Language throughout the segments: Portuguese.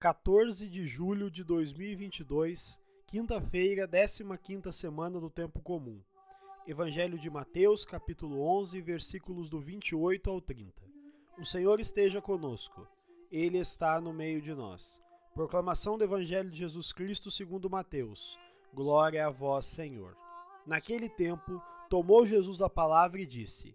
14 de julho de 2022, quinta-feira, 15ª semana do tempo comum. Evangelho de Mateus, capítulo 11, versículos do 28 ao 30. O Senhor esteja conosco. Ele está no meio de nós. Proclamação do Evangelho de Jesus Cristo segundo Mateus. Glória a vós, Senhor. Naquele tempo, tomou Jesus a palavra e disse: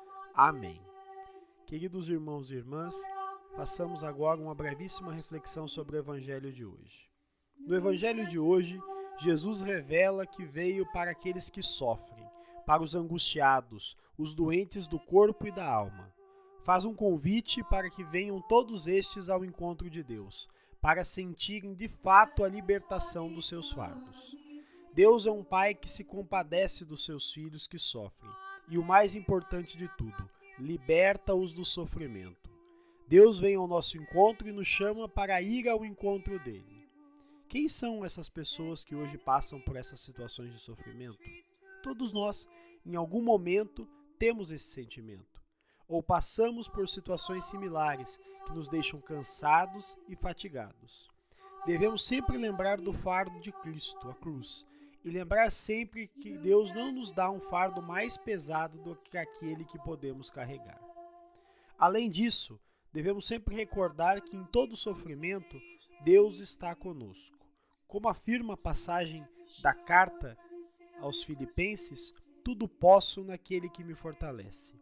Amém. Queridos irmãos e irmãs, façamos agora uma brevíssima reflexão sobre o Evangelho de hoje. No Evangelho de hoje, Jesus revela que veio para aqueles que sofrem, para os angustiados, os doentes do corpo e da alma. Faz um convite para que venham todos estes ao encontro de Deus, para sentirem de fato a libertação dos seus fardos. Deus é um pai que se compadece dos seus filhos que sofrem e o mais importante de tudo, liberta-os do sofrimento. Deus vem ao nosso encontro e nos chama para ir ao encontro dele. Quem são essas pessoas que hoje passam por essas situações de sofrimento? Todos nós, em algum momento, temos esse sentimento. Ou passamos por situações similares que nos deixam cansados e fatigados. Devemos sempre lembrar do fardo de Cristo, a cruz, e lembrar sempre que Deus não nos dá um fardo mais pesado do que aquele que podemos carregar. Além disso, devemos sempre recordar que em todo sofrimento Deus está conosco. Como afirma a passagem da carta aos Filipenses, tudo posso naquele que me fortalece.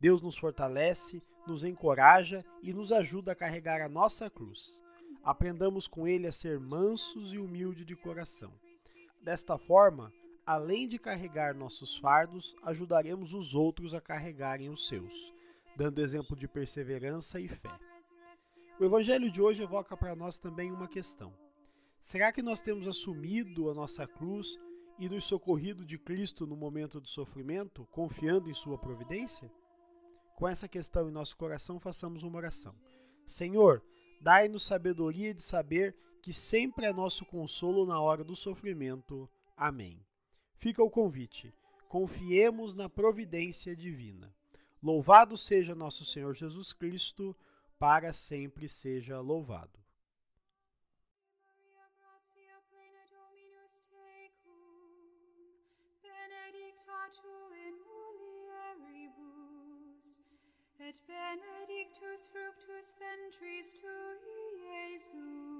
Deus nos fortalece, nos encoraja e nos ajuda a carregar a nossa cruz. Aprendamos com ele a ser mansos e humildes de coração. Desta forma, além de carregar nossos fardos, ajudaremos os outros a carregarem os seus, dando exemplo de perseverança e fé. O Evangelho de hoje evoca para nós também uma questão: será que nós temos assumido a nossa cruz e nos socorrido de Cristo no momento do sofrimento, confiando em Sua providência? Com essa questão em nosso coração, façamos uma oração. Senhor, dai-nos sabedoria de saber que sempre é nosso consolo na hora do sofrimento. Amém. Fica o convite. Confiemos na providência divina. Louvado seja nosso Senhor Jesus Cristo, para sempre seja louvado. Et benedictus fructus ventris tui, Iesus.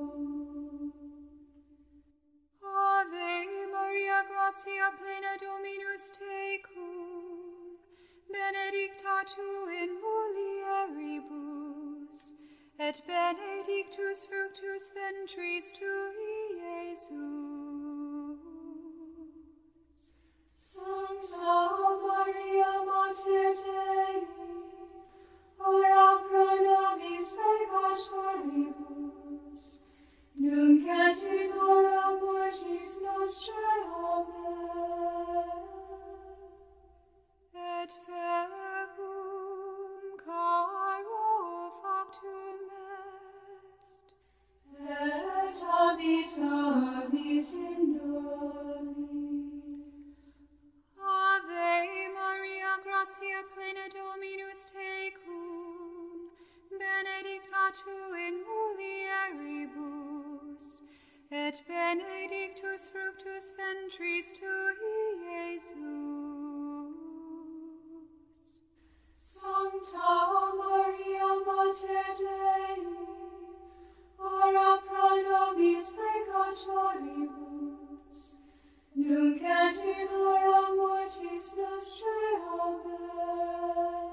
gratia plena Dominus tecum, benedicta tu in mulieribus, et benedictus fructus ventris tui, Iesus. Sancta Maria Mater Dei, Maria Mater Dei, ora pro nobis nunc et in hora mortis nostrae, Amen.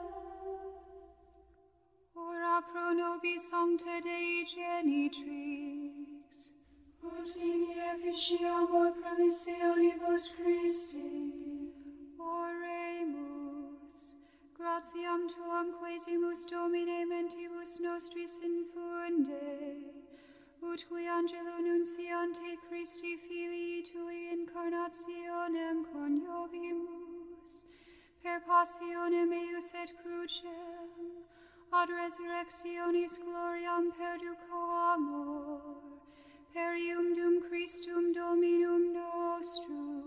Ora pro nobis sancta Dei genitrix, ut in efficiamur promissionibus Christi, oremus, gratiam Tuam quesimus Domine mentibus nostris infunde, ut qui angelo nunciante Christi Filii Tui incarnationem coniovimus, per passionem eius et crucem, ad resurrectionis gloriam perducamur, per ium Christum Dominum nostrum.